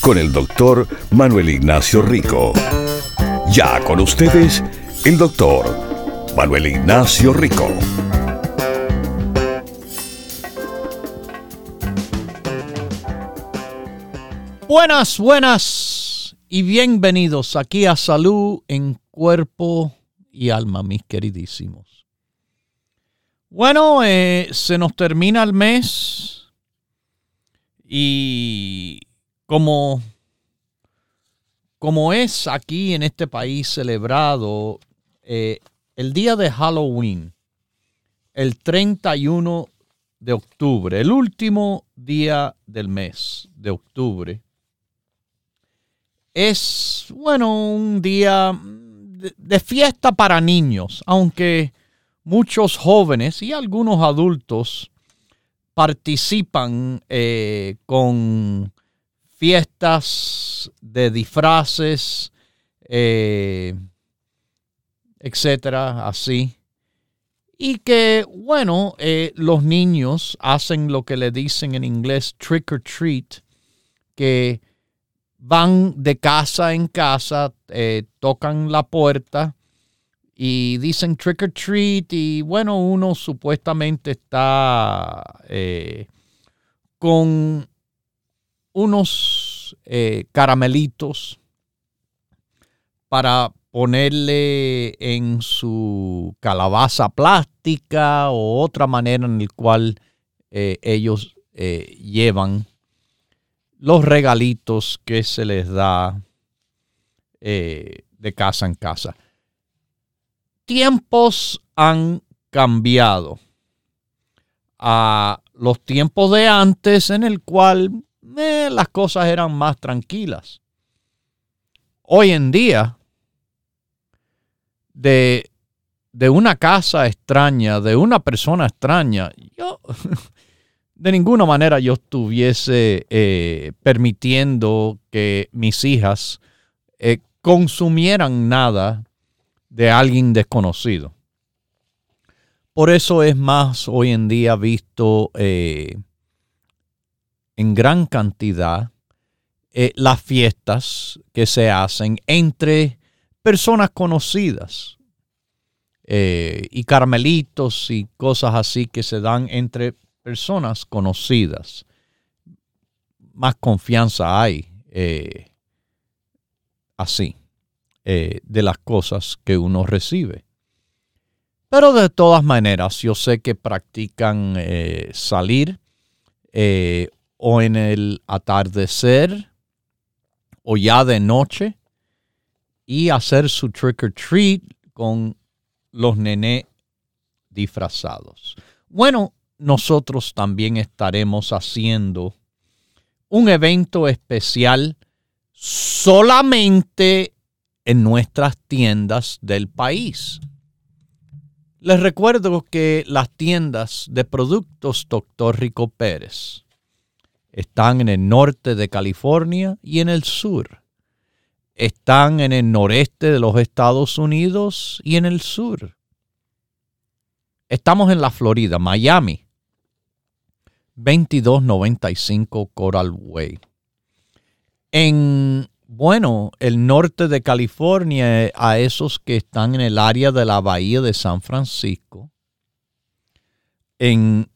con el doctor Manuel Ignacio Rico. Ya con ustedes, el doctor Manuel Ignacio Rico. Buenas, buenas y bienvenidos aquí a Salud en Cuerpo y Alma, mis queridísimos. Bueno, eh, se nos termina el mes y como, como es aquí en este país celebrado eh, el día de Halloween, el 31 de octubre, el último día del mes de octubre, es, bueno, un día de, fiesta para niños, aunque muchos jóvenes y algunos adultos participan eh, con fiestas de disfraces, eh, etcétera, así. Y que, bueno, eh, los niños hacen lo que le dicen en inglés trick or treat, que van de casa en casa, eh, tocan la puerta y dicen trick or treat y bueno, uno supuestamente está con unos eh, caramelitos para ponerle en su calabaza plástica o otra manera en la cual eh, ellos eh, llevan los regalitos que se les da de casa en casa. Tiempos han cambiado a los tiempos de antes en el cual las cosas eran más tranquilas. Hoy en día, de, de una casa extraña, de una persona extraña, yo de ninguna manera yo estuviese eh, permitiendo que mis hijas eh, consumieran nada de alguien desconocido. Por eso es más hoy en día visto eh, en gran cantidad eh, las fiestas que se hacen entre personas conocidas eh, y carmelitos y cosas así que se dan entre personas conocidas. Más confianza hay eh, así de las cosas que uno recibe. Pero de todas maneras, yo sé que practican salir o en el atardecer o ya de noche y hacer su trick or treat con los nené disfrazados. Bueno, nosotros también estaremos haciendo un evento especial solamente en nuestras tiendas del país. Les recuerdo que las tiendas de productos Dr. Rico Pérez están en el norte de California y en el sur. Están en el noreste de los Estados Unidos y en el sur. Estamos en la Florida, Miami. 2295 Coral Way. En, bueno, el norte de California, a esos que están en el área de la bahía de San Francisco. En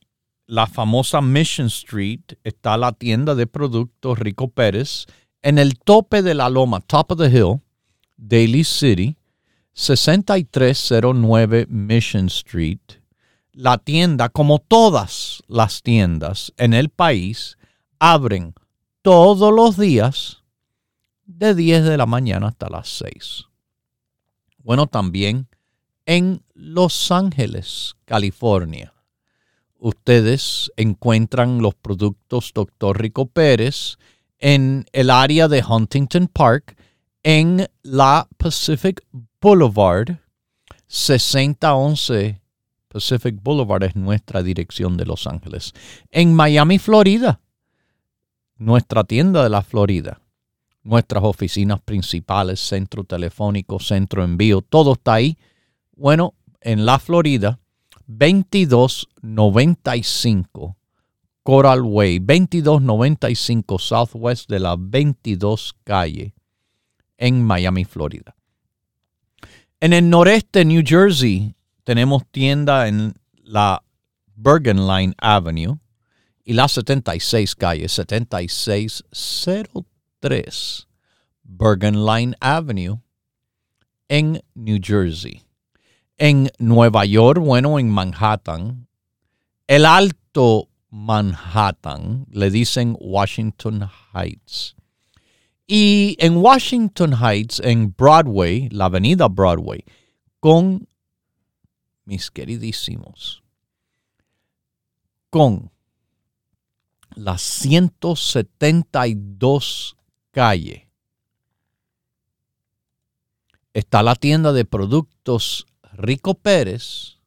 la famosa Mission Street está la tienda de productos Rico Pérez. En el tope de la loma, top of the hill, Daly City, 6309 Mission Street. La tienda, como todas las tiendas en el país, abren todos los días de 10 de la mañana hasta las 6. Bueno, también en Los Ángeles, California ustedes encuentran los productos Dr. Rico Pérez en el área de Huntington Park, en la Pacific Boulevard, 6011 Pacific Boulevard es nuestra dirección de Los Ángeles. En Miami, Florida, nuestra tienda de la Florida, nuestras oficinas principales, centro telefónico, centro envío, todo está ahí. Bueno, en la Florida, 2295 Coral Way, 2295 Southwest de la 22 calle en Miami, Florida. En el noreste, New Jersey, tenemos tienda en la Bergen Line Avenue y la 76 calle, 7603 Bergen Line Avenue en New Jersey. En Nueva York, bueno, en Manhattan, el Alto Manhattan, le dicen Washington Heights. Y en Washington Heights, en Broadway, la avenida Broadway, con mis queridísimos, con la 172 calle está la tienda de productos Rico Pérez,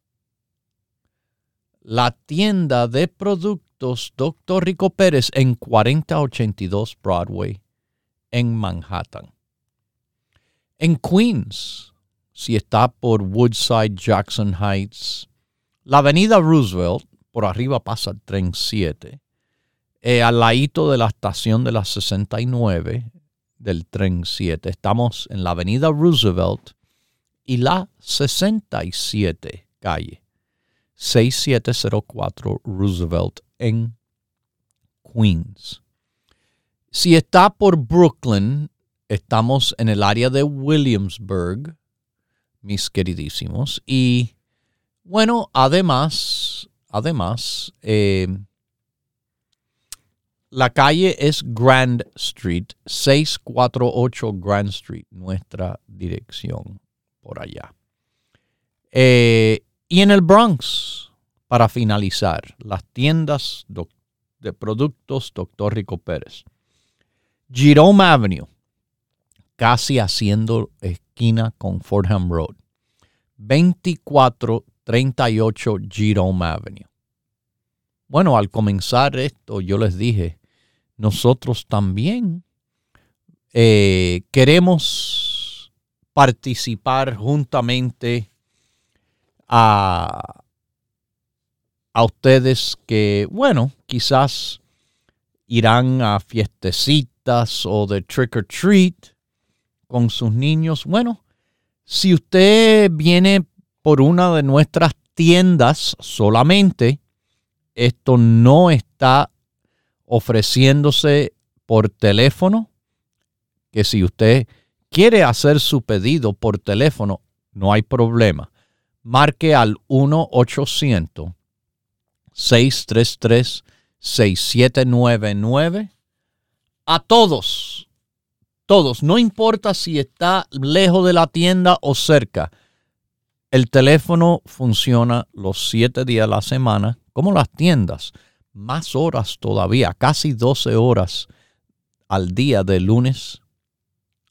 la tienda de productos Dr. Rico Pérez en 4082 Broadway en Manhattan. En Queens, si está por Woodside, Jackson Heights, la avenida Roosevelt, por arriba pasa el tren 7, eh, al ladito de la estación de la 69 del tren 7. Estamos en la avenida Roosevelt y la 67 calle. 6704 Roosevelt en Queens. Si está por Brooklyn, estamos en el área de Williamsburg, mis queridísimos. Y bueno, además, además, eh, la calle es Grand Street, 648 Grand Street, nuestra dirección por allá. Eh, y en el Bronx, para finalizar, las tiendas de productos Dr. Rico Pérez. Jerome Avenue, casi haciendo esquina con Fordham Road. 2438 Jerome Avenue. Bueno, al comenzar esto, yo les dije, nosotros también eh, queremos participar juntamente a, a ustedes que, bueno, quizás irán a fiestecitas o de trick or treat con sus niños. Bueno, si usted viene por una de nuestras tiendas solamente, esto no está ofreciéndose por teléfono, que si usted quiere hacer su pedido por teléfono, no hay problema. Marque al 1-800-633-6799. A todos, todos, no importa si está lejos de la tienda o cerca, el teléfono funciona los siete días a la semana, como las tiendas más horas todavía, casi 12 horas al día de lunes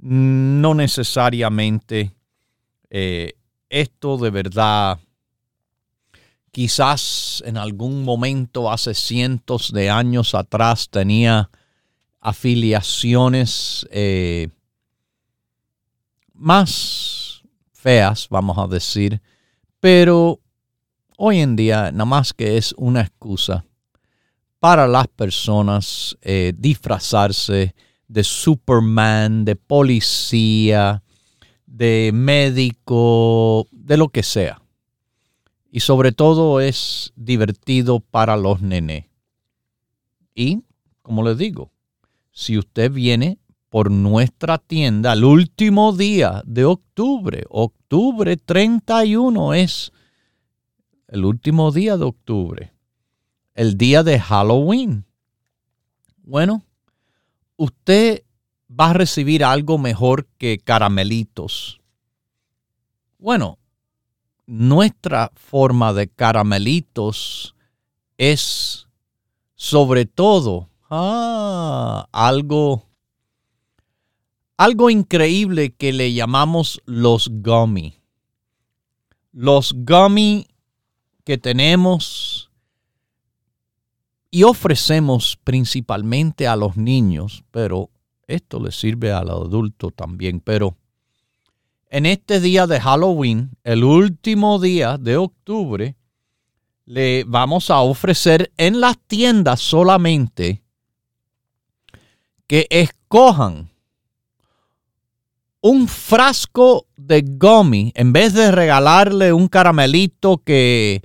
No necesariamente. Eh, esto de verdad, quizás en algún momento hace cientos de años atrás tenía afiliaciones eh, más feas, vamos a decir, pero hoy en día nada más que es una excusa para las personas eh, disfrazarse de Superman, de policía, de médico, de lo que sea. Y sobre todo es divertido para los nenes. Y, como les digo, si usted viene por nuestra tienda el último día de octubre. Octubre 31 es el último día de octubre, el día de Halloween. Bueno, usted va a recibir algo mejor que caramelitos. Bueno, nuestra forma de caramelitos es sobre todo ah, algo, algo increíble que le llamamos los gummy. Los gummy que tenemos y ofrecemos principalmente a los niños, pero esto le sirve al adulto también. Pero en este día de Halloween, el último día de octubre, le vamos a ofrecer en las tiendas solamente que escojan un frasco de gummy en vez de regalarle un caramelito que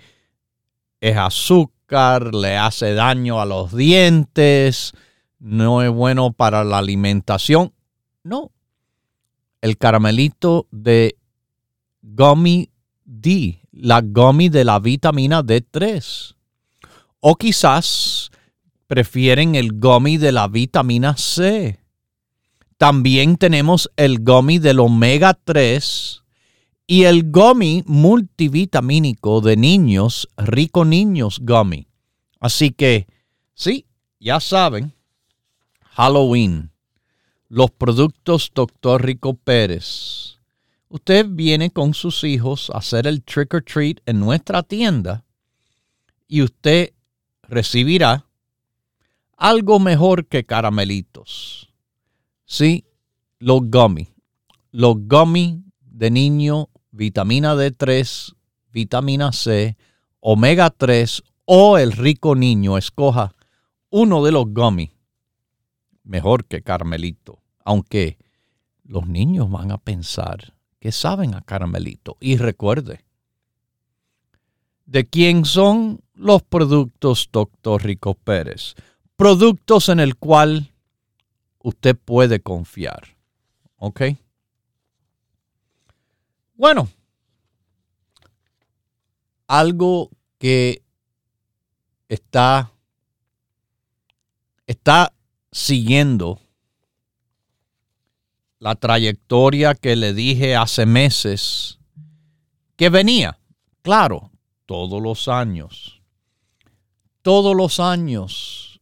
es azúcar, le hace daño a los dientes, no es bueno para la alimentación. No. El caramelito de gummy D, la gummy de la vitamina D3. O quizás prefieren el gummy de la vitamina C. También tenemos el gummy del omega 3 y el gummy multivitamínico de niños, rico niños gummy. Así que, sí, ya saben, Halloween, los productos Dr. Rico Pérez. Usted viene con sus hijos a hacer el trick or treat en nuestra tienda y usted recibirá algo mejor que caramelitos. Sí, los gummy. Los gummy de niño, vitamina D3, vitamina C, omega 3 o el rico niño. Escoja uno de los gummy mejor que Carmelito, aunque los niños van a pensar que saben a Carmelito. Y recuerde, ¿de quién son los productos Dr. Rico Pérez? Productos en el cual usted puede confiar. ¿Ok? Bueno, algo que está, está siguiendo la trayectoria que le dije hace meses que venía. Claro, todos los años. Todos los años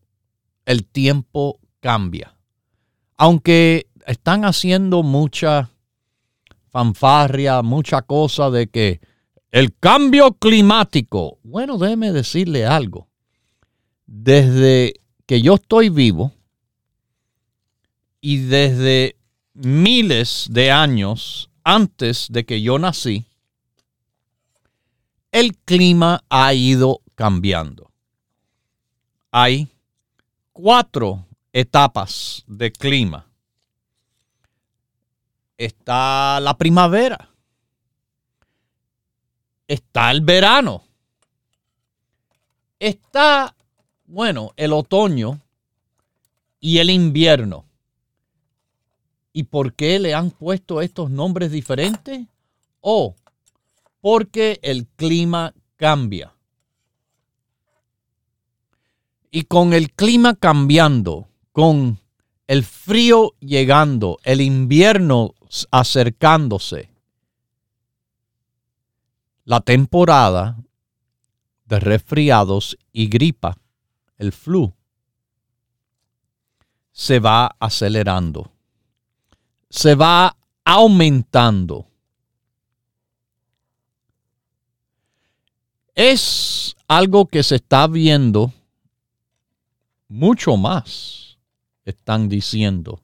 el tiempo cambia. Aunque están haciendo mucha fanfarria, mucha cosa de que el cambio climático, bueno, déjeme decirle algo. Desde que yo estoy vivo, y desde miles de años antes de que yo nací, el clima ha ido cambiando. Hay cuatro etapas de clima. Está la primavera. Está el verano. Está, bueno, el otoño y el invierno. ¿Y por qué le han puesto estos nombres diferentes? O porque el clima cambia. Y con el clima cambiando, con el frío llegando, el invierno acercándose, la temporada de resfriados y gripa, el flu, se va acelerando se va aumentando. Es algo que se está viendo mucho más, están diciendo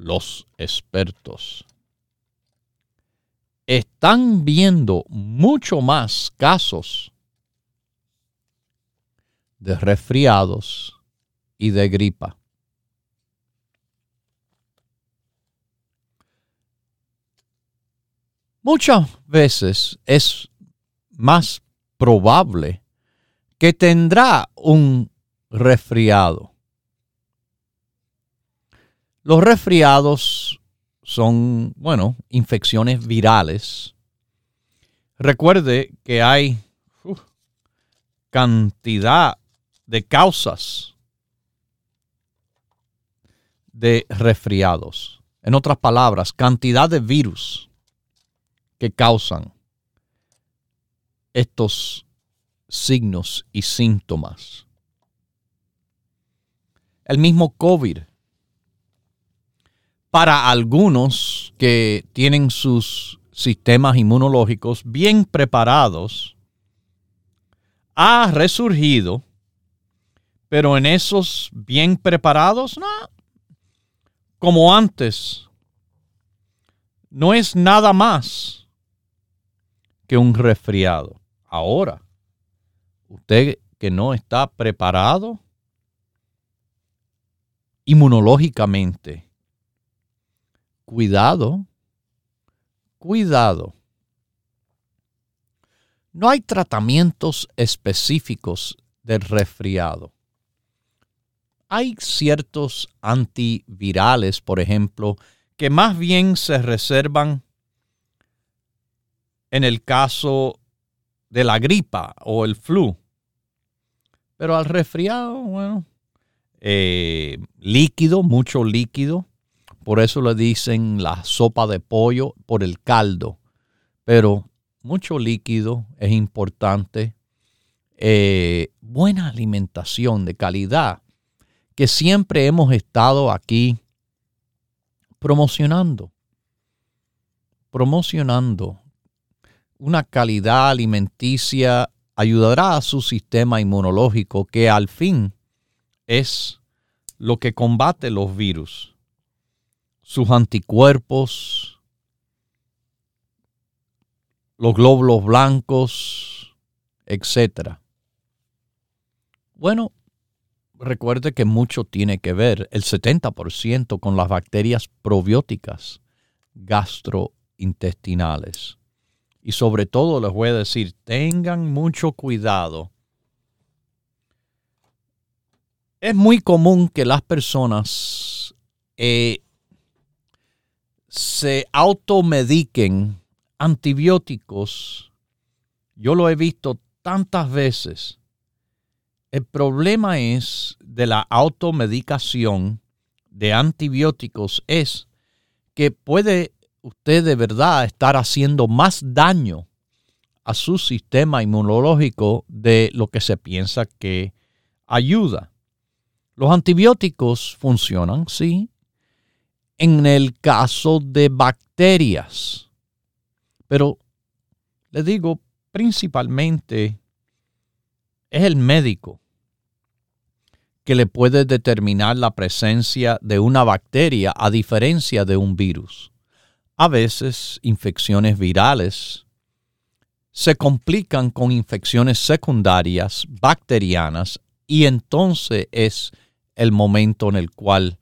los expertos. Están viendo mucho más casos de resfriados y de gripa. Muchas veces es más probable que tendrá un resfriado. Los resfriados son, bueno, infecciones virales. Recuerde que hay cantidad de causas de resfriados. En otras palabras, cantidad de virus que causan estos signos y síntomas. El mismo COVID. Para algunos que tienen sus sistemas inmunológicos bien preparados, ha resurgido, pero en esos bien preparados, no, como antes, no es nada más que un resfriado. Ahora, usted que no está preparado inmunológicamente, cuidado, cuidado. No hay tratamientos específicos del resfriado. Hay ciertos antivirales, por ejemplo, que más bien se reservan en el caso de la gripa o el flu. Pero al resfriado, bueno, eh, líquido, mucho líquido. Por eso le dicen la sopa de pollo por el caldo. Pero mucho líquido es importante. Eh, buena alimentación de calidad que siempre hemos estado aquí promocionando. Promocionando una calidad alimenticia ayudará a su sistema inmunológico que al fin es lo que combate los virus. Sus anticuerpos, los glóbulos blancos, etc. Bueno, recuerde que mucho tiene que ver, el 70% con las bacterias probióticas gastrointestinales. Y sobre todo les voy a decir, tengan mucho cuidado. Es muy común que las personas eh, se automediquen antibióticos, yo lo he visto tantas veces. El problema es de la automedicación de antibióticos es que puede usted de verdad estar haciendo más daño a su sistema inmunológico de lo que se piensa que ayuda. Los antibióticos funcionan, sí, en el caso de bacterias pero le digo, principalmente es el médico que le puede determinar la presencia de una bacteria a diferencia de un virus. A veces infecciones virales se complican con infecciones secundarias bacterianas y entonces es el momento en el cual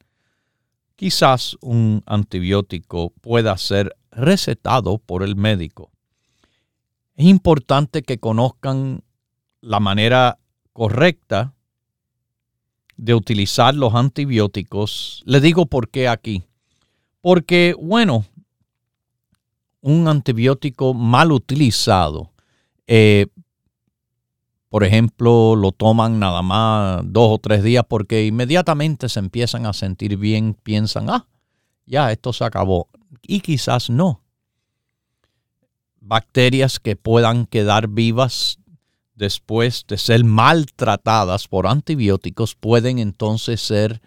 quizás un antibiótico pueda ser recetado por el médico. Es importante que conozcan la manera correcta de utilizar los antibióticos. Le digo por qué aquí. Porque, bueno, un antibiótico mal utilizado, eh, por ejemplo, lo toman nada más dos o tres días porque inmediatamente se empiezan a sentir bien, piensan, ah, ya esto se acabó y quizás no. Bacterias que puedan quedar vivas después de ser maltratadas por antibióticos pueden entonces ser,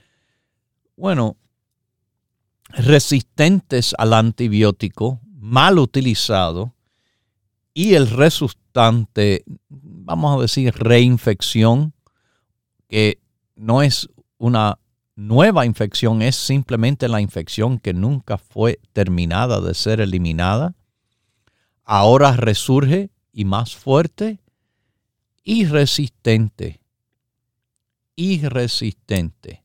bueno, resistentes al antibiótico, mal utilizado, y el resultante, vamos a decir, reinfección, que no es una nueva infección es simplemente la infección que nunca fue terminada de ser eliminada. Ahora resurge y más fuerte y resistente. Y resistente.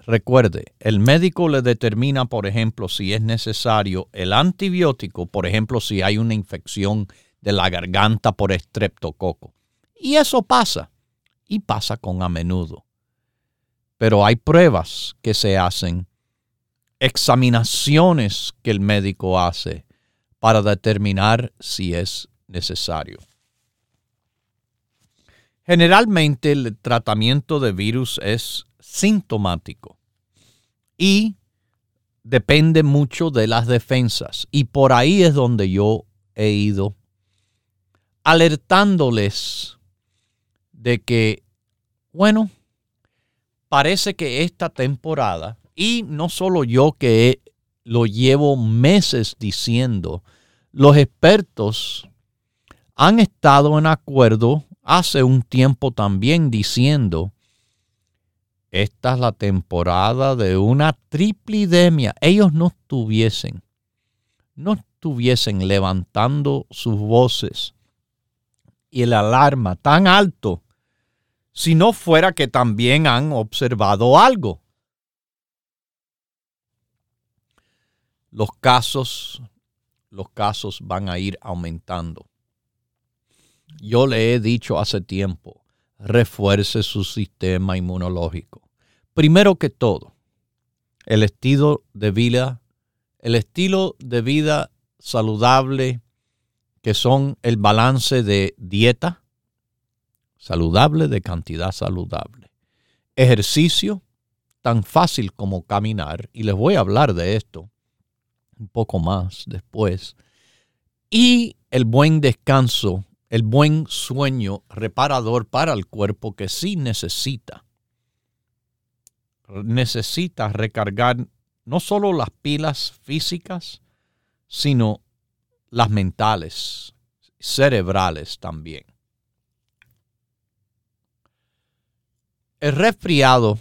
Recuerde, el médico le determina, por ejemplo, si es necesario el antibiótico, por ejemplo, si hay una infección de la garganta por estreptococo. Y eso pasa, y pasa con a menudo pero hay pruebas que se hacen examinaciones que el médico hace para determinar si es necesario. Generalmente el tratamiento de virus es sintomático y depende mucho de las defensas. Y por ahí es donde yo he ido alertándoles de que, bueno, parece que esta temporada, y no solo yo que lo llevo meses diciendo, los expertos han estado en acuerdo hace un tiempo también diciendo, esta es la temporada de una triplidemia. Ellos no estuviesen, no estuviesen levantando sus voces y el alarma tan alto si no fuera que también han observado algo. Los casos, los casos van a ir aumentando. Yo le he dicho hace tiempo, refuerce su sistema inmunológico. Primero que todo, el estilo de vida, el estilo de vida saludable, que son el balance de dieta saludable, de cantidad saludable, ejercicio tan fácil como caminar, y les voy a hablar de esto un poco más después, y el buen descanso el buen sueño reparador para el cuerpo que sí necesita. Necesita recargar no solo las pilas físicas, sino las mentales, cerebrales también. El resfriado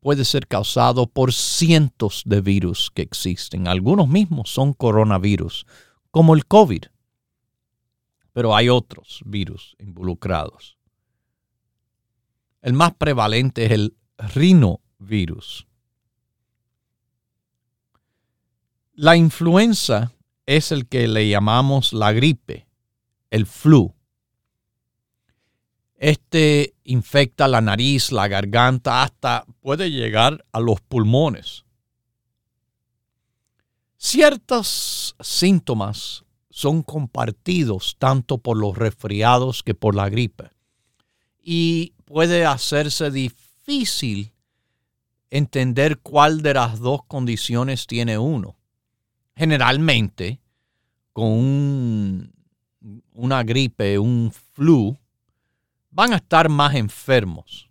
puede ser causado por cientos de virus que existen. Algunos mismos son coronavirus, como el COVID pero hay otros virus involucrados. El más prevalente es el rinovirus. La influenza es el que le llamamos la gripe, el flu. Este infecta la nariz, la garganta, hasta puede llegar a los pulmones. Ciertos síntomas son compartidos tanto por los resfriados que por la gripe. Y puede hacerse difícil entender cuál de las dos condiciones tiene uno. Generalmente, con una gripe, un flu, van a estar más enfermos.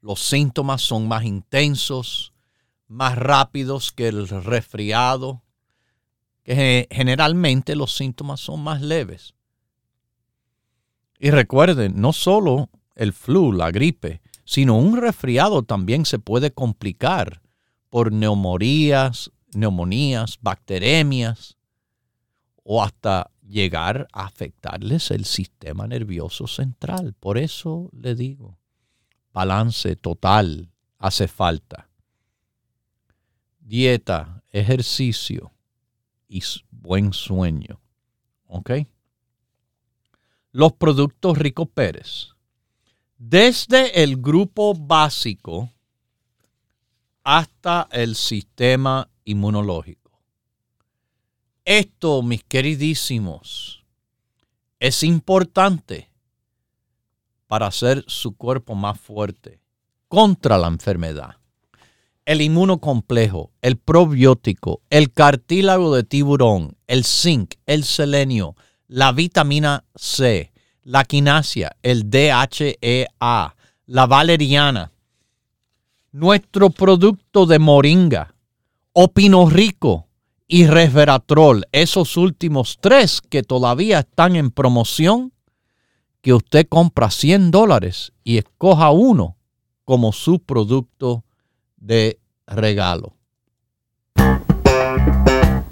Los síntomas son más intensos, más rápidos que el resfriado que generalmente los síntomas son más leves. Y recuerden, no solo el flu, la gripe, sino un resfriado también se puede complicar por neumonías, neumonías, bacteremias o hasta llegar a afectarles el sistema nervioso central. Por eso le digo, balance total hace falta. Dieta, ejercicio, y buen sueño. ¿Ok? Los productos Rico Pérez. Desde el grupo básico hasta el sistema inmunológico. Esto, mis queridísimos, es importante para hacer su cuerpo más fuerte contra la enfermedad el inmunocomplejo, el probiótico, el cartílago de tiburón, el zinc, el selenio, la vitamina C, la quinasia, el DHEA, la valeriana, nuestro producto de moringa, opino rico y resveratrol, esos últimos tres que todavía están en promoción, que usted compra 100 dólares y escoja uno como su producto de regalo.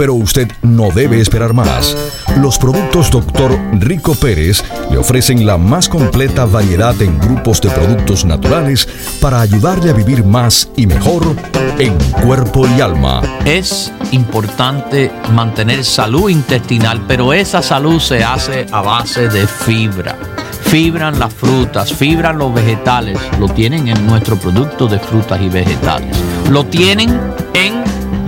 pero usted no debe esperar más. Los productos Dr. Rico Pérez le ofrecen la más completa variedad en grupos de productos naturales para ayudarle a vivir más y mejor en cuerpo y alma. Es importante mantener salud intestinal, pero esa salud se hace a base de fibra fibran las frutas, fibran los vegetales, lo tienen en nuestro producto de frutas y vegetales. Lo tienen en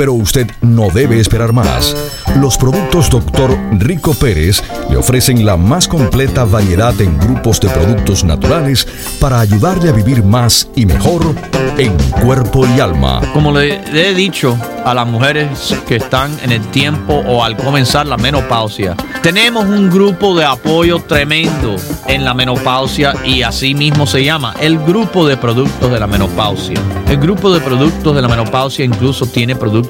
pero usted no debe esperar más. Los productos Dr. Rico Pérez le ofrecen la más completa variedad en grupos de productos naturales para ayudarle a vivir más y mejor en cuerpo y alma. Como le he dicho a las mujeres que están en el tiempo o al comenzar la menopausia, tenemos un grupo de apoyo tremendo en la menopausia y así mismo se llama el grupo de productos de la menopausia. El grupo de productos de la menopausia incluso tiene productos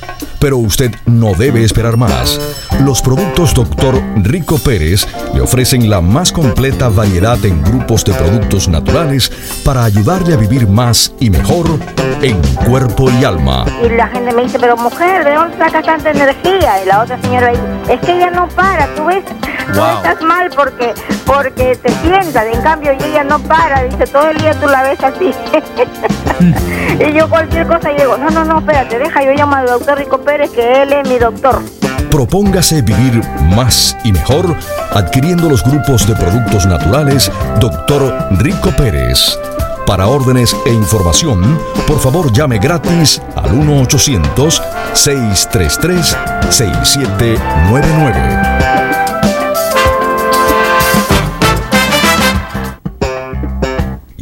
pero usted no debe esperar más. Los productos Dr. Rico Pérez le ofrecen la más completa variedad en grupos de productos naturales para ayudarle a vivir más y mejor en cuerpo y alma. Y la gente me dice, pero mujer, ¿de dónde saca tanta energía? Y la otra señora dice, es que ella no para, tú ves, no estás mal porque, porque te sientas, en cambio ella no para, dice, todo el día tú la ves así. y yo cualquier cosa digo, no, no, no, espérate, deja, yo llamo al doctor Rico Pérez que él es mi doctor. Propóngase vivir más y mejor adquiriendo los grupos de productos naturales Dr. Rico Pérez. Para órdenes e información, por favor llame gratis al 1-800-633-6799.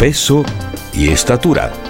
peso y estatura.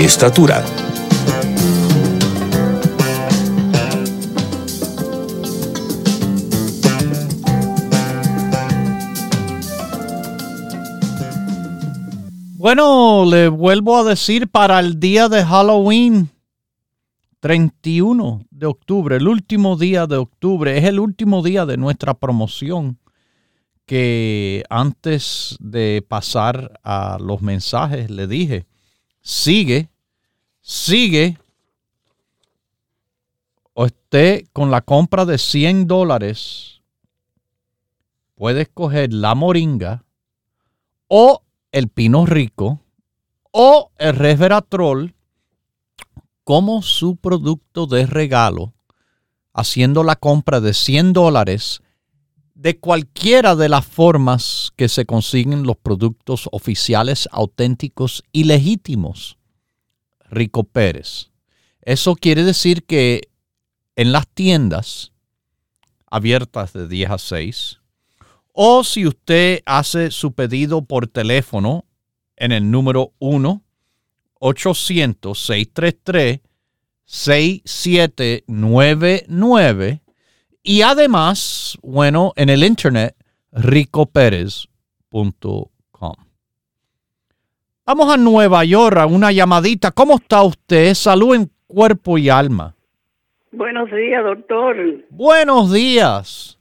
estatura. Bueno, le vuelvo a decir para el día de Halloween, 31 de octubre, el último día de octubre, es el último día de nuestra promoción que antes de pasar a los mensajes le dije, sigue, sigue, usted con la compra de 100 dólares puede escoger la moringa o el pino rico o el resveratrol como su producto de regalo, haciendo la compra de 100 dólares de cualquiera de las formas que se consiguen los productos oficiales, auténticos y legítimos. Rico Pérez. Eso quiere decir que en las tiendas abiertas de 10 a 6, o si usted hace su pedido por teléfono en el número 1 800 633 6799 y además, bueno, en el internet ricoperez.com. Vamos a Nueva York a una llamadita. ¿Cómo está usted? Salud en cuerpo y alma. Buenos días, doctor. Buenos días.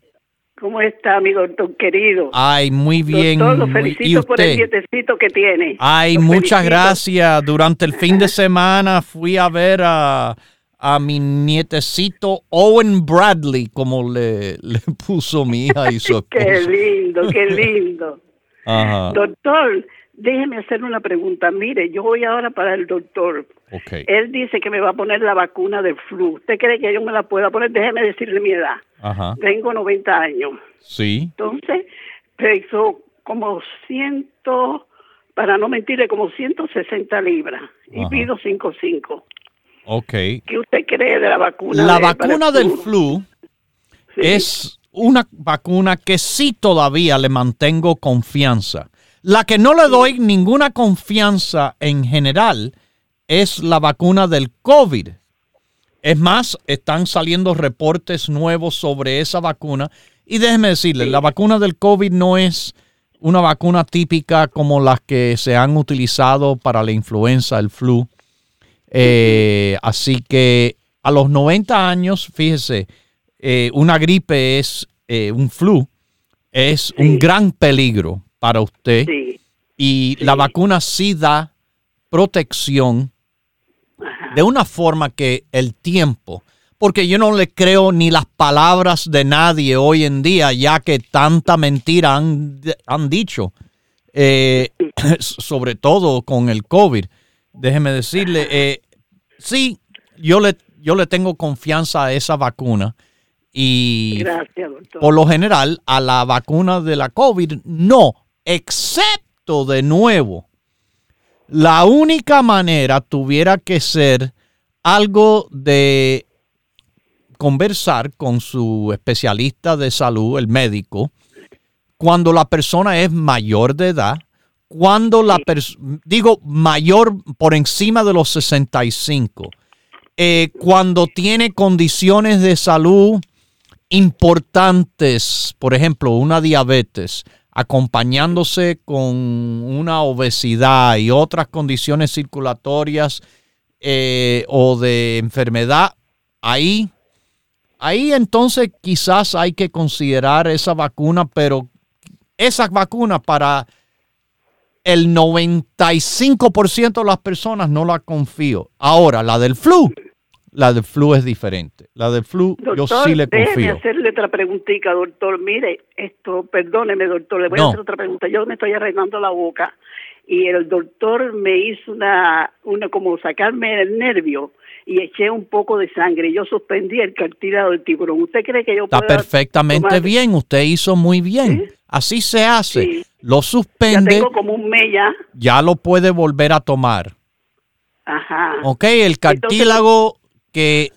¿Cómo está, mi doctor querido? Ay, muy bien. Doctor, lo felicito por el dietecito que tiene. Ay, muchas gracias. Durante el fin de semana fui a ver a, a mi nietecito Owen Bradley, como le, le puso mi hija y su esposa. qué lindo, qué lindo. Ajá. Doctor, déjeme hacer una pregunta. Mire, yo voy ahora para el doctor. Okay. Él dice que me va a poner la vacuna del flu. ¿Usted cree que yo me la pueda poner? Déjeme decirle mi edad. Ajá. Tengo 90 años. Sí. Entonces, peso como ciento, para no mentirle, como 160 libras. Y Ajá. pido 5'5". Ok. ¿Qué usted cree de la vacuna? La de- vacuna el del flu Sí. es una vacuna que sí todavía le mantengo confianza. La que no le doy ninguna confianza en general es la vacuna del COVID. Es más, están saliendo reportes nuevos sobre esa vacuna. Y déjeme decirle, la vacuna del COVID no es una vacuna típica como las que se han utilizado para la influenza, el flu. Eh, así que a los 90 años, fíjese, eh, una gripe es eh, un flu, es un gran peligro para usted. Sí. Y la vacuna sí da protección de una forma que el tiempo, porque yo no le creo ni las palabras de nadie hoy en día, ya que tanta mentira han, han dicho, eh, sobre todo con el COVID. Déjeme decirle, eh, sí, yo le, yo le tengo confianza a esa vacuna y Gracias, por lo general a la vacuna de la COVID no, excepto de nuevo. La única manera tuviera que ser algo de conversar con su especialista de salud, el médico, cuando la persona es mayor de edad, cuando la persona, digo mayor por encima de los 65, eh, cuando tiene condiciones de salud importantes, por ejemplo, una diabetes, acompañándose con una obesidad y otras condiciones circulatorias eh, o de enfermedad, ahí, ahí entonces quizás hay que considerar esa vacuna, pero esa vacuna para el 95% de las personas no la confío. Ahora, la del flu, la del flu es diferente. La del flu yo sí le déjeme confío. hacerle otra preguntita, doctor. Mire, esto, perdóneme, doctor, le voy No. a hacer otra pregunta. Yo me estoy arreglando la boca y el doctor me hizo una, una como sacarme el nervio y eché un poco de sangre. Yo suspendí el cartílago del tiburón. ¿Usted cree que yo Está pueda perfectamente tomar- bien, usted hizo muy bien. Así se hace. Sí. Lo suspende. Ya tengo como un mes ya. Ya lo puede volver a tomar. Ajá. Ok, el cartílago que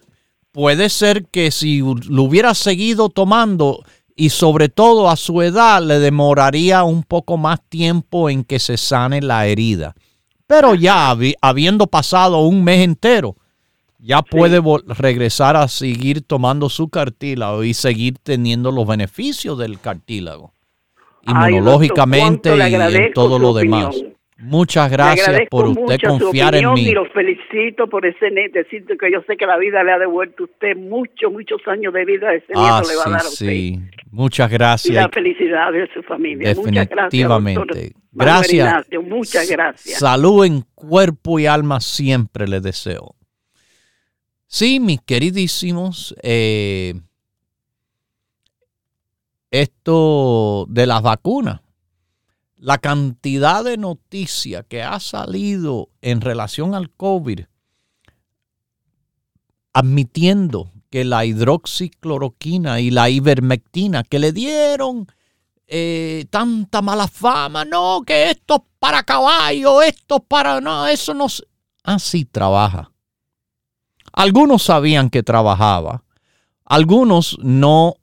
puede ser que si lo hubiera seguido tomando y sobre todo a su edad le demoraría un poco más tiempo en que se sane la herida. Pero ya habiendo pasado un mes entero, ya puede regresar a seguir tomando su cartílago y seguir teniendo los beneficios del cartílago, inmunológicamente y en todo lo demás. Muchas gracias por usted confiar en mí. Y lo felicito por ese decirte que yo sé que la vida le ha devuelto a usted muchos, muchos años de vida. Ese ah, le va a dar a usted. Sí, muchas gracias. Y la felicidad de su familia. Definitivamente. gracias. Muchas gracias. Salud en cuerpo y alma siempre le deseo. Sí, mis queridísimos, eh, esto de las vacunas, la cantidad de noticias que ha salido en relación al COVID, admitiendo que la hidroxicloroquina y la ivermectina que le dieron eh, tanta mala fama, no, que esto es para caballo, esto es para, no, eso no, así trabaja. Algunos sabían que trabajaba, algunos no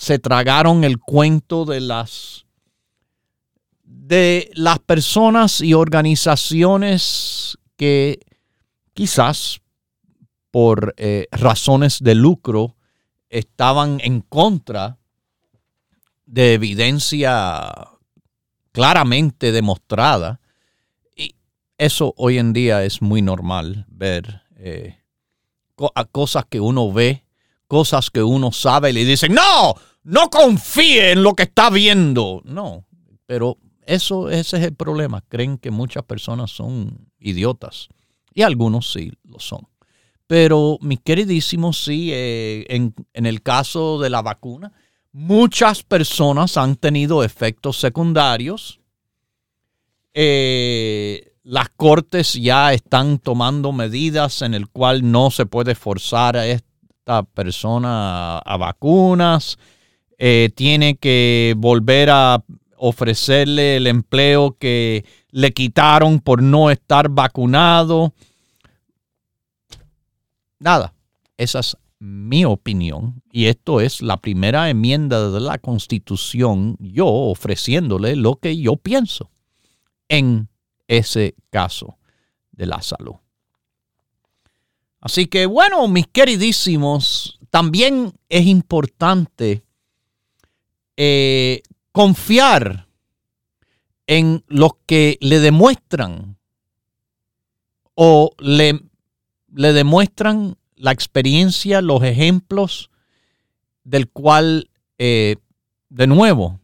se tragaron el cuento de las de las personas y organizaciones que quizás por eh, razones de lucro estaban en contra de evidencia claramente demostrada. Y eso hoy en día es muy normal ver eh, cosas que uno ve, cosas que uno sabe y le dicen, no, no confíe en lo que está viendo. No, pero eso, ese es el problema. Creen que muchas personas son idiotas y algunos sí lo son. Pero mis queridísimos, sí, eh, en, el caso de la vacuna, muchas personas han tenido efectos secundarios. Eh, las cortes ya están tomando medidas en el cual no se puede forzar a esta persona a, vacunas. Eh, tiene que volver a ofrecerle el empleo que le quitaron por no estar vacunado. Nada, esa es mi opinión y esto es la primera enmienda de la constitución, yo ofreciéndole lo que yo pienso en ese caso de la salud. Así que bueno, mis queridísimos, también es importante eh, confiar en los que le demuestran o le, le demuestran la experiencia, los ejemplos del cual, eh, de nuevo,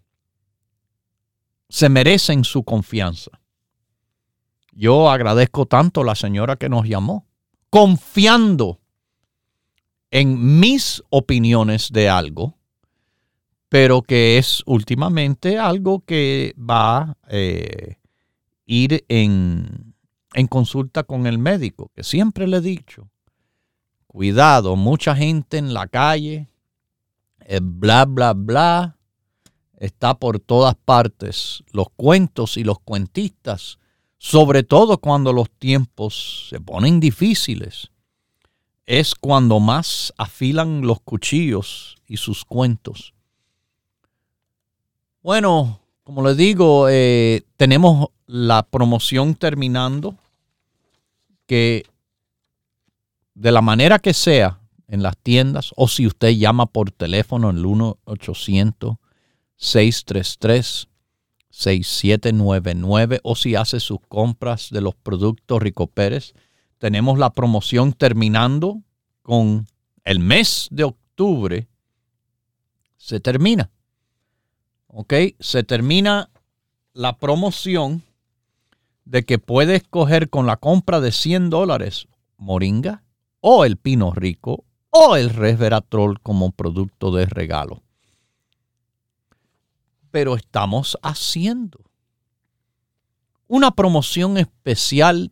se merecen su confianza. Yo agradezco tanto a la señora que nos llamó, confiando en mis opiniones de algo, pero que es últimamente algo que va a eh, ir en, en consulta con el médico, que siempre le he dicho, cuidado, mucha gente en la calle, eh, bla, bla, bla, está por todas partes. Los cuentos y los cuentistas sobre todo cuando los tiempos se ponen difíciles, es cuando más afilan los cuchillos y sus cuentos. Bueno, como les digo, eh, tenemos la promoción terminando, que de la manera que sea en las tiendas, o si usted llama por teléfono en el 1-800-633 6799 o si hace sus compras de los productos Rico Pérez. Tenemos la promoción terminando con el mes de octubre. Se termina. ¿Ok? Se termina la promoción de que puede escoger con la compra de 100 dólares moringa o el pino rico o el resveratrol como producto de regalo pero estamos haciendo una promoción especial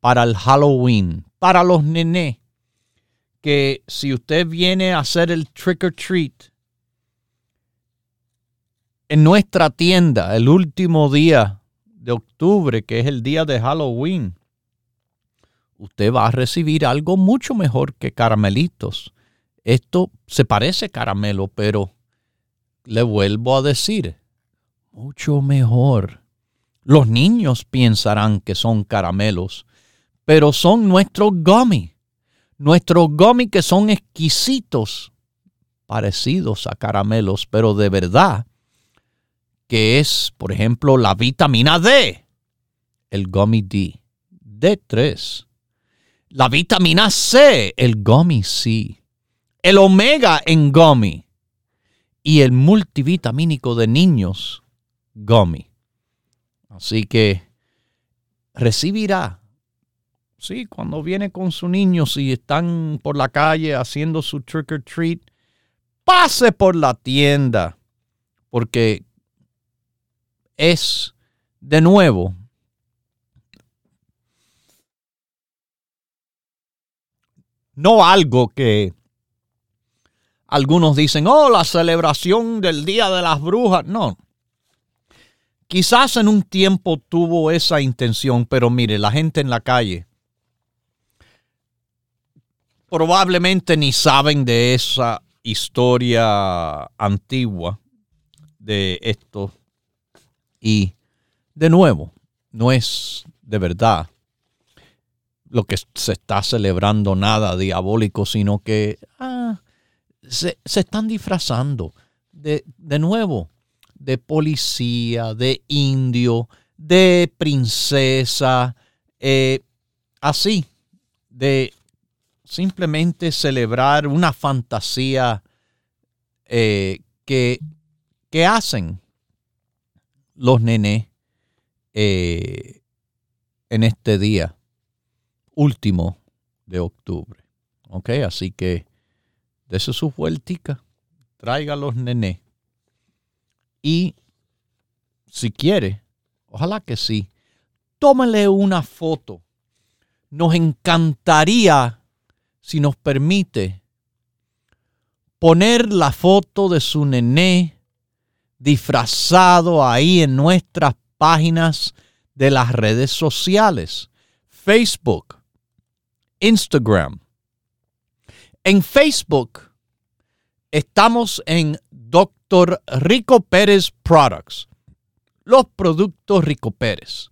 para el Halloween, para los nenes, que si usted viene a hacer el trick or treat, en nuestra tienda el último día de octubre, que es el día de Halloween, usted va a recibir algo mucho mejor que caramelitos. Esto se parece caramelo, pero le vuelvo a decir, mucho mejor. Los niños pensarán que son caramelos, pero son nuestros gummy. Nuestros gummy que son exquisitos, parecidos a caramelos, pero de verdad, que es, por ejemplo, la vitamina D, el gummy D, D3. La vitamina C, el gummy C. El omega en gummy. Y el multivitamínico de niños, gummy. Así que recibirá, sí, cuando viene con su niño, si están por la calle haciendo su trick or treat, pase por la tienda, porque es de nuevo no algo que algunos dicen, oh, la celebración del Día de las Brujas. No, Quizás en un tiempo tuvo esa intención, pero mire, la gente en la calle probablemente ni saben de esa historia antigua de esto. Y de nuevo, no es de verdad lo que se está celebrando nada diabólico, sino que ah, se, están disfrazando. De, de nuevo, de policía, de indio, de princesa, eh, así, de simplemente celebrar una fantasía eh, que, que, hacen los nenes eh, en este día último de octubre. ¿Ok? Así que dese su vueltica, traiga los nenes y si quiere, ojalá que sí, tómale una foto. Nos encantaría, si nos permite, poner la foto de su nené disfrazado ahí en nuestras páginas de las redes sociales, Facebook, Instagram. En Facebook estamos en Dr. Rico Pérez Products. Los productos Rico Pérez.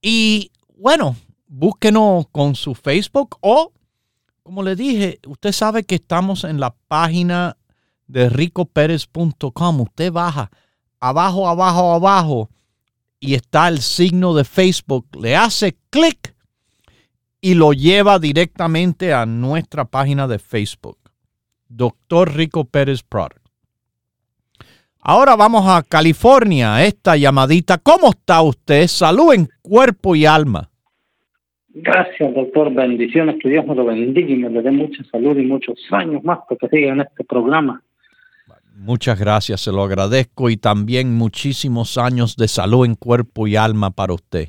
Y bueno, búsquenos con su Facebook o, como le dije, usted sabe que estamos en la página de ricopérez.com. Usted baja abajo, abajo, abajo y está el signo de Facebook. Le hace clic y lo lleva directamente a nuestra página de Facebook. Doctor Rico Pérez Product. Ahora vamos a California, esta llamadita. ¿Cómo está usted? Salud en cuerpo y alma. Gracias, doctor. Bendiciones. Que Dios me lo bendiga y me le dé mucha salud y muchos años más para que siga en este programa. Muchas gracias, se lo agradezco y también muchísimos años de salud en cuerpo y alma para usted.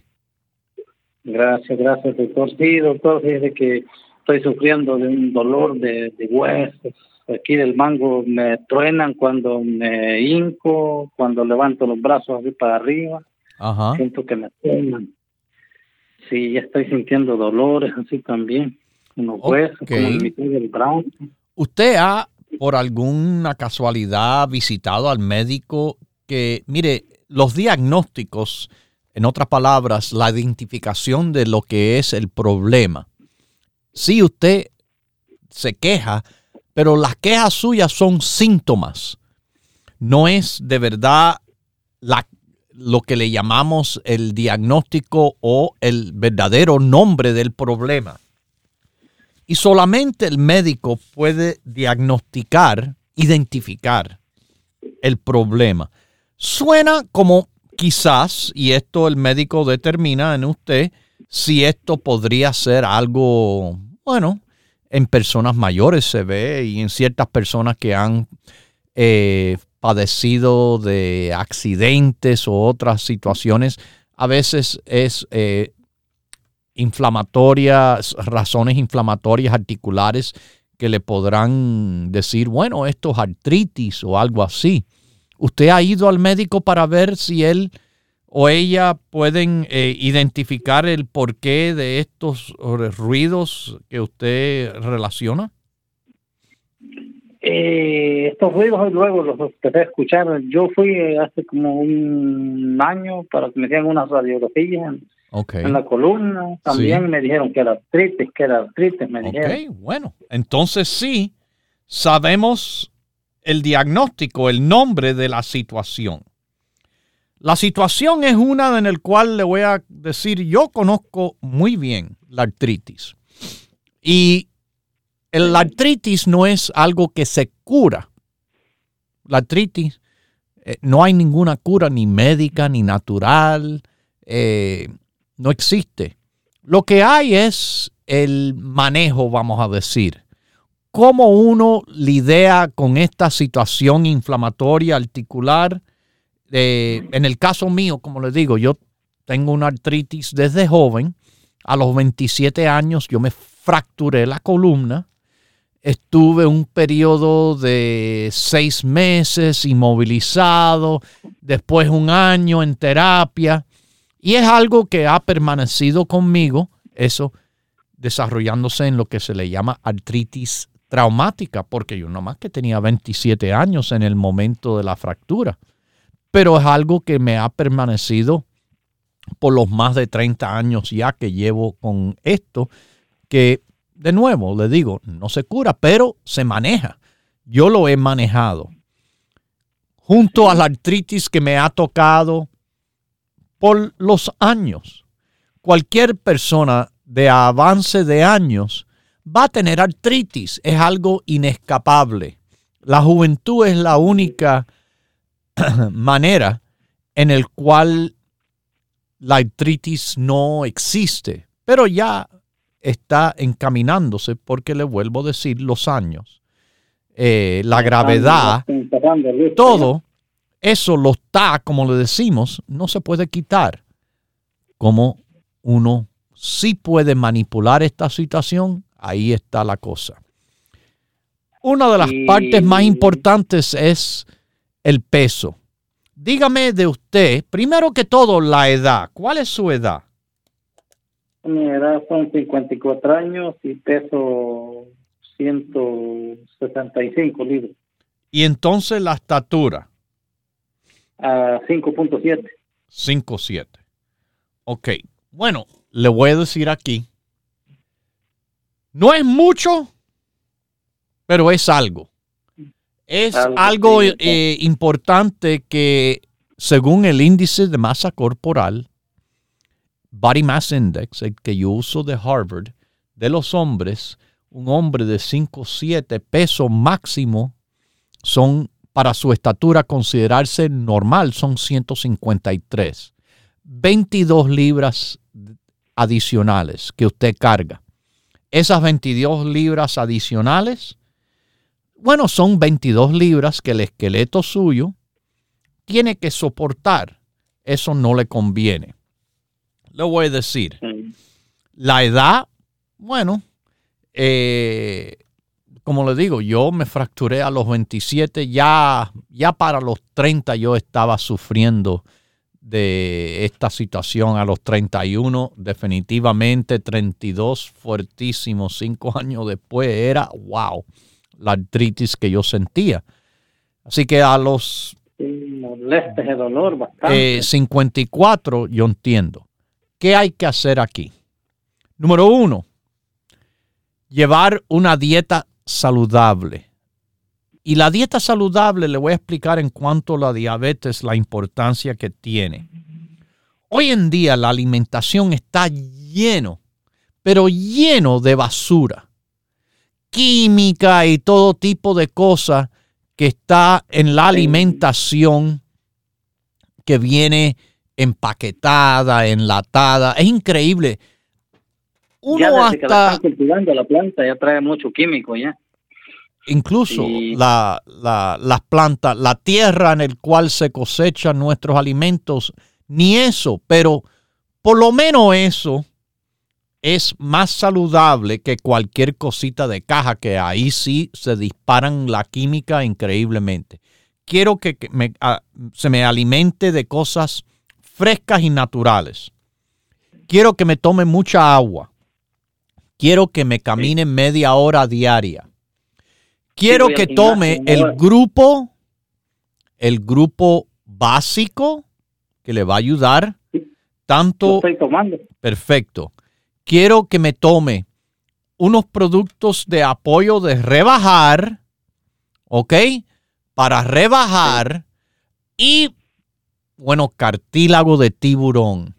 Gracias, gracias, doctor. Sí, doctor, fíjese que estoy sufriendo de un dolor de, de huesos, aquí del mango me truenan cuando me hinco, cuando levanto los brazos así para arriba. Ajá. Siento que me truenan. Sí, ya estoy sintiendo dolores así también en los huesos, como en mitad del brazo. ¿Usted ha, por alguna casualidad, visitado al médico que, mire, los diagnósticos, en otras palabras, la identificación de lo que es el problema? Si usted se queja, pero las quejas suyas son síntomas. No es de verdad lo que le llamamos el diagnóstico o el verdadero nombre del problema. Y solamente el médico puede diagnosticar, identificar el problema. Suena como quizás, y esto el médico determina en usted, si esto podría ser algo, bueno, en personas mayores se ve y en ciertas personas que han eh, padecido de accidentes o otras situaciones. A veces es eh, inflamatorias, razones inflamatorias articulares que le podrán decir, bueno, esto es artritis o algo así. ¿Usted ha ido al médico para ver si él o ella pueden eh, identificar el porqué de estos ruidos que usted relaciona? Eh, estos ruidos luego los empecé a. Yo fui hace como un año para que me hicieran unas en la columna. También me dijeron que era artritis, que era artritis, me dijeron. bueno, entonces sí, sabemos el diagnóstico, el nombre de la situación. La situación es una en la cual le voy a decir, yo conozco muy bien la artritis. Y la artritis no es algo que se cura. La artritis, eh, no hay ninguna cura ni médica ni natural, eh, no existe. Lo que hay es el manejo, vamos a decir. Cómo uno lidia con esta situación inflamatoria articular. Eh, en el caso mío, como les digo, yo tengo una artritis desde joven. A los 27 años yo me fracturé la columna estuve un periodo de seis meses inmovilizado, después un año en terapia, y es algo que ha permanecido conmigo, eso desarrollándose en lo que se le llama artritis traumática, porque yo nomás que tenía 27 años en el momento de la fractura, pero es algo que me ha permanecido por los más de 30 años ya que llevo con esto, que de nuevo, le digo, no se cura, pero se maneja. Yo lo he manejado. Junto a la artritis que me ha tocado por los años. Cualquier persona de avance de años va a tener artritis. Es algo inescapable. La juventud es la única manera en el cual la artritis no existe. Pero ya está encaminándose porque le vuelvo a decir los años, eh, la gravedad, todo eso lo está, como le decimos, no se puede quitar. Como uno sí puede manipular esta situación, ahí está la cosa. Una de las partes más importantes es el peso. Dígame de usted, primero que todo, la edad. ¿Cuál es su edad? Mi edad son 54 años y peso 165 libras. ¿Y entonces la estatura? A 5.7. 5.7. Ok. Bueno, le voy a decir aquí. No es mucho, pero es algo. Es algo, eh, importante que según el índice de masa corporal, Body Mass Index, el que yo uso de Harvard, de los hombres, un hombre de 5'7 peso máximo son para su estatura considerarse normal, son 153. 22 libras adicionales que usted carga. Esas 22 libras adicionales, bueno, son 22 libras que el esqueleto suyo tiene que soportar. Eso no le conviene le voy a decir. La edad, bueno, eh, como le digo, yo me fracturé a los 27, ya, ya para los 30 yo estaba sufriendo de esta situación a los 31, definitivamente 32, fuertísimo, cinco años después era, wow, la artritis que yo sentía. Así que a los dolor bastante. 54 eh, yo entiendo. ¿Qué hay que hacer aquí? Número uno, llevar una dieta saludable. Y la dieta saludable le voy a explicar en cuanto a la diabetes la importancia que tiene. Hoy en día la alimentación está lleno, pero lleno de basura, química y todo tipo de cosas que está en la alimentación que viene empaquetada, enlatada. Es increíble. Uno hasta. cultivando la planta ya trae mucho químico ya. Incluso la, la, las plantas, la tierra en el cual se cosechan nuestros alimentos, ni eso, pero por lo menos eso es más saludable que cualquier cosita de caja, que ahí sí se disparan la química increíblemente. quiero que, se me alimente de cosas frescas y naturales. Quiero que me tome mucha agua. Quiero que me camine media hora diaria. Quiero que tome el grupo, el grupo básico que le va a ayudar. Tanto. estoy tomando. Perfecto. Quiero que me tome unos productos de apoyo de rebajar, ¿ok? Para rebajar y, bueno, cartílago de tiburón.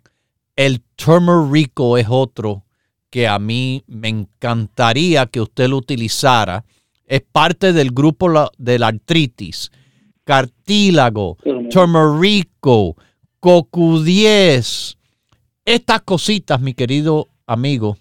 El turmerico es otro que a mí me encantaría que usted lo utilizara. Es parte del grupo de la artritis. Cartílago, turmerico, CoQ10. Estas cositas, mi querido amigo,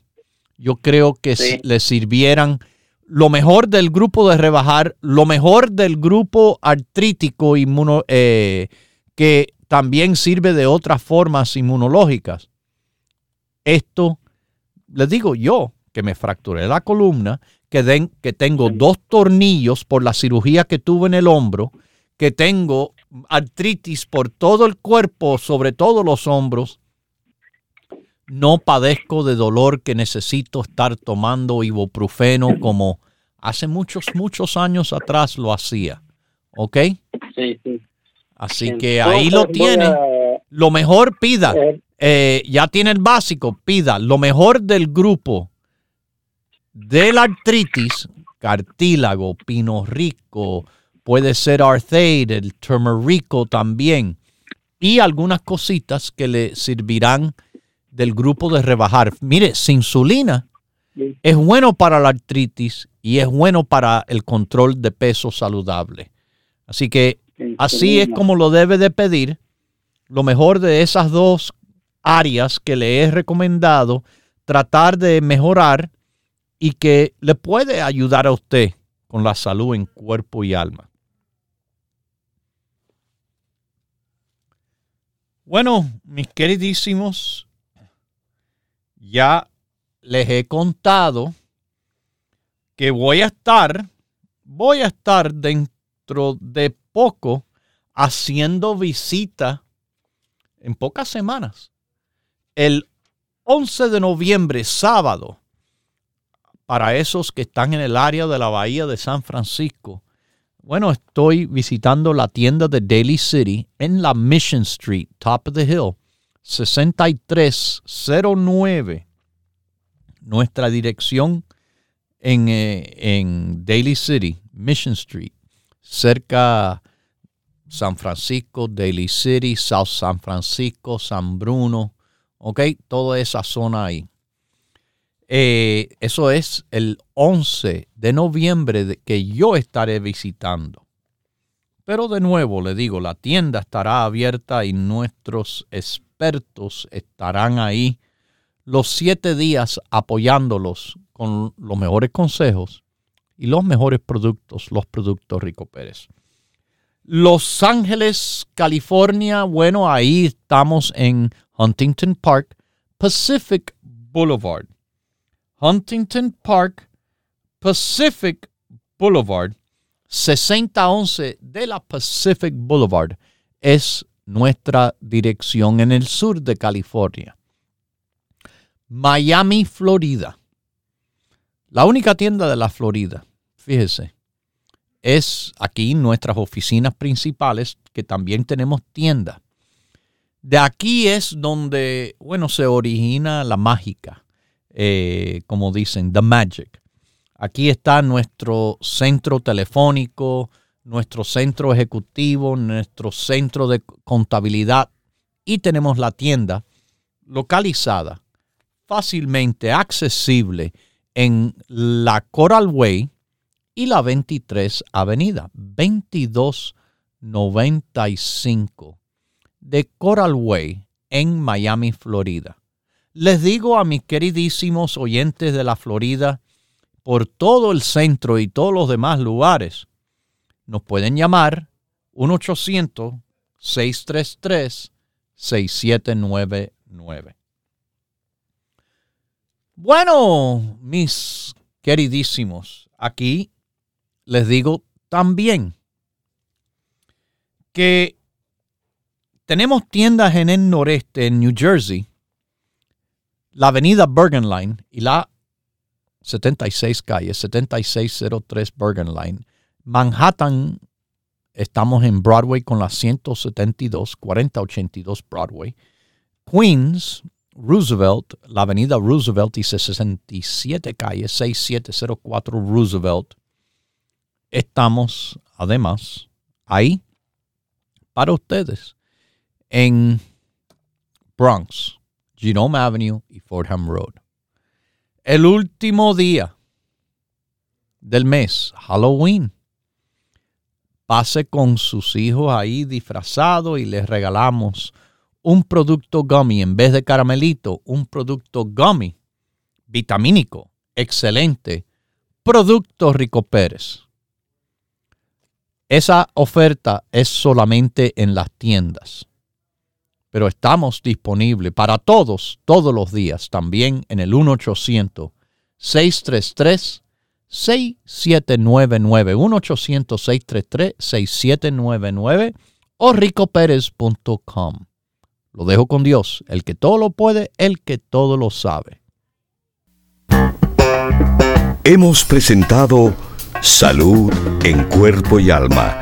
yo creo que le sirvieran lo mejor del grupo de rebajar, lo mejor del grupo artrítico inmuno, eh, que también sirve de otras formas inmunológicas. Esto, les digo yo, que me fracturé la columna, que, den, que tengo dos tornillos por la cirugía que tuve en el hombro, que tengo artritis por todo el cuerpo, sobre todo los hombros, no padezco de dolor que necesito estar tomando ibuprofeno como hace muchos, muchos años atrás lo hacía. ¿Ok? Sí, sí. Así que ahí lo tiene. Lo mejor pida. Eh, ya tiene el básico, pida lo mejor del grupo de la artritis, cartílago, pino rico, puede ser arthaid, el turmerico también, y algunas cositas que le servirán del grupo de rebajar. Mire, sin insulina es bueno para la artritis y es bueno para el control de peso saludable. Así que así es como lo debe de pedir. Lo mejor de esas dos áreas que le he recomendado, tratar de mejorar y que le puede ayudar a usted con la salud en cuerpo y alma. Bueno, mis queridísimos, ya les he contado que voy a estar, voy a estar dentro de poco haciendo visita en pocas semanas. El 11 de noviembre, sábado, para esos que están en el área de la bahía de San Francisco, bueno, estoy visitando la tienda de Daily City en la Mission Street, top of the hill. 6309. Nuestra dirección en, eh, en Daly City, Mission Street, cerca San Francisco, Daly City, South San Francisco, San Bruno, ¿ok? Toda esa zona ahí. Eh, eso es el 11 de noviembre que yo estaré visitando. Pero de nuevo le digo, la tienda estará abierta y nuestros expertos estarán ahí los siete días apoyándolos con los mejores consejos y los mejores productos, los productos Rico Pérez. Los Ángeles, California, bueno, ahí estamos en Huntington Park, Pacific Boulevard. Huntington Park, Pacific Boulevard, 6011 de la Pacific Boulevard es nuestra dirección en el sur de California. Miami, Florida. La única tienda de la Florida, fíjese, es aquí nuestras oficinas principales, que también tenemos tienda. De aquí es donde, bueno, se origina la mágica, eh, como dicen, the magic. Aquí está nuestro centro telefónico, nuestro centro ejecutivo, nuestro centro de contabilidad y tenemos la tienda localizada, fácilmente accesible en la Coral Way y la 23 Avenida, 2295 de Coral Way en Miami, Florida. Les digo a mis queridísimos oyentes de la Florida, por todo el centro y todos los demás lugares, nos pueden llamar 1-800-633-6799. Bueno, mis queridísimos, aquí les digo también, que tenemos tiendas en el noreste, en New Jersey, la avenida Bergen Line y la 76 calle, 7603 Bergen Line. Manhattan, estamos en Broadway con la 172, 4082 Broadway. Queens, Roosevelt, la avenida Roosevelt dice 67 calle, 6704 Roosevelt. Estamos, además, ahí para ustedes en Bronx, Genome Avenue y Fordham Road. El último día del mes, Halloween. Pase con sus hijos ahí disfrazados y les regalamos un producto gummy en vez de caramelito, un producto gummy vitamínico, excelente, producto Rico Pérez. Esa oferta es solamente en las tiendas, pero estamos disponibles para todos, todos los días, también en el 1-800-633-6799, 1-800-633-6799 o ricoperez.com. Lo dejo con Dios, el que todo lo puede, el que todo lo sabe. Hemos presentado Salud en Cuerpo y Alma,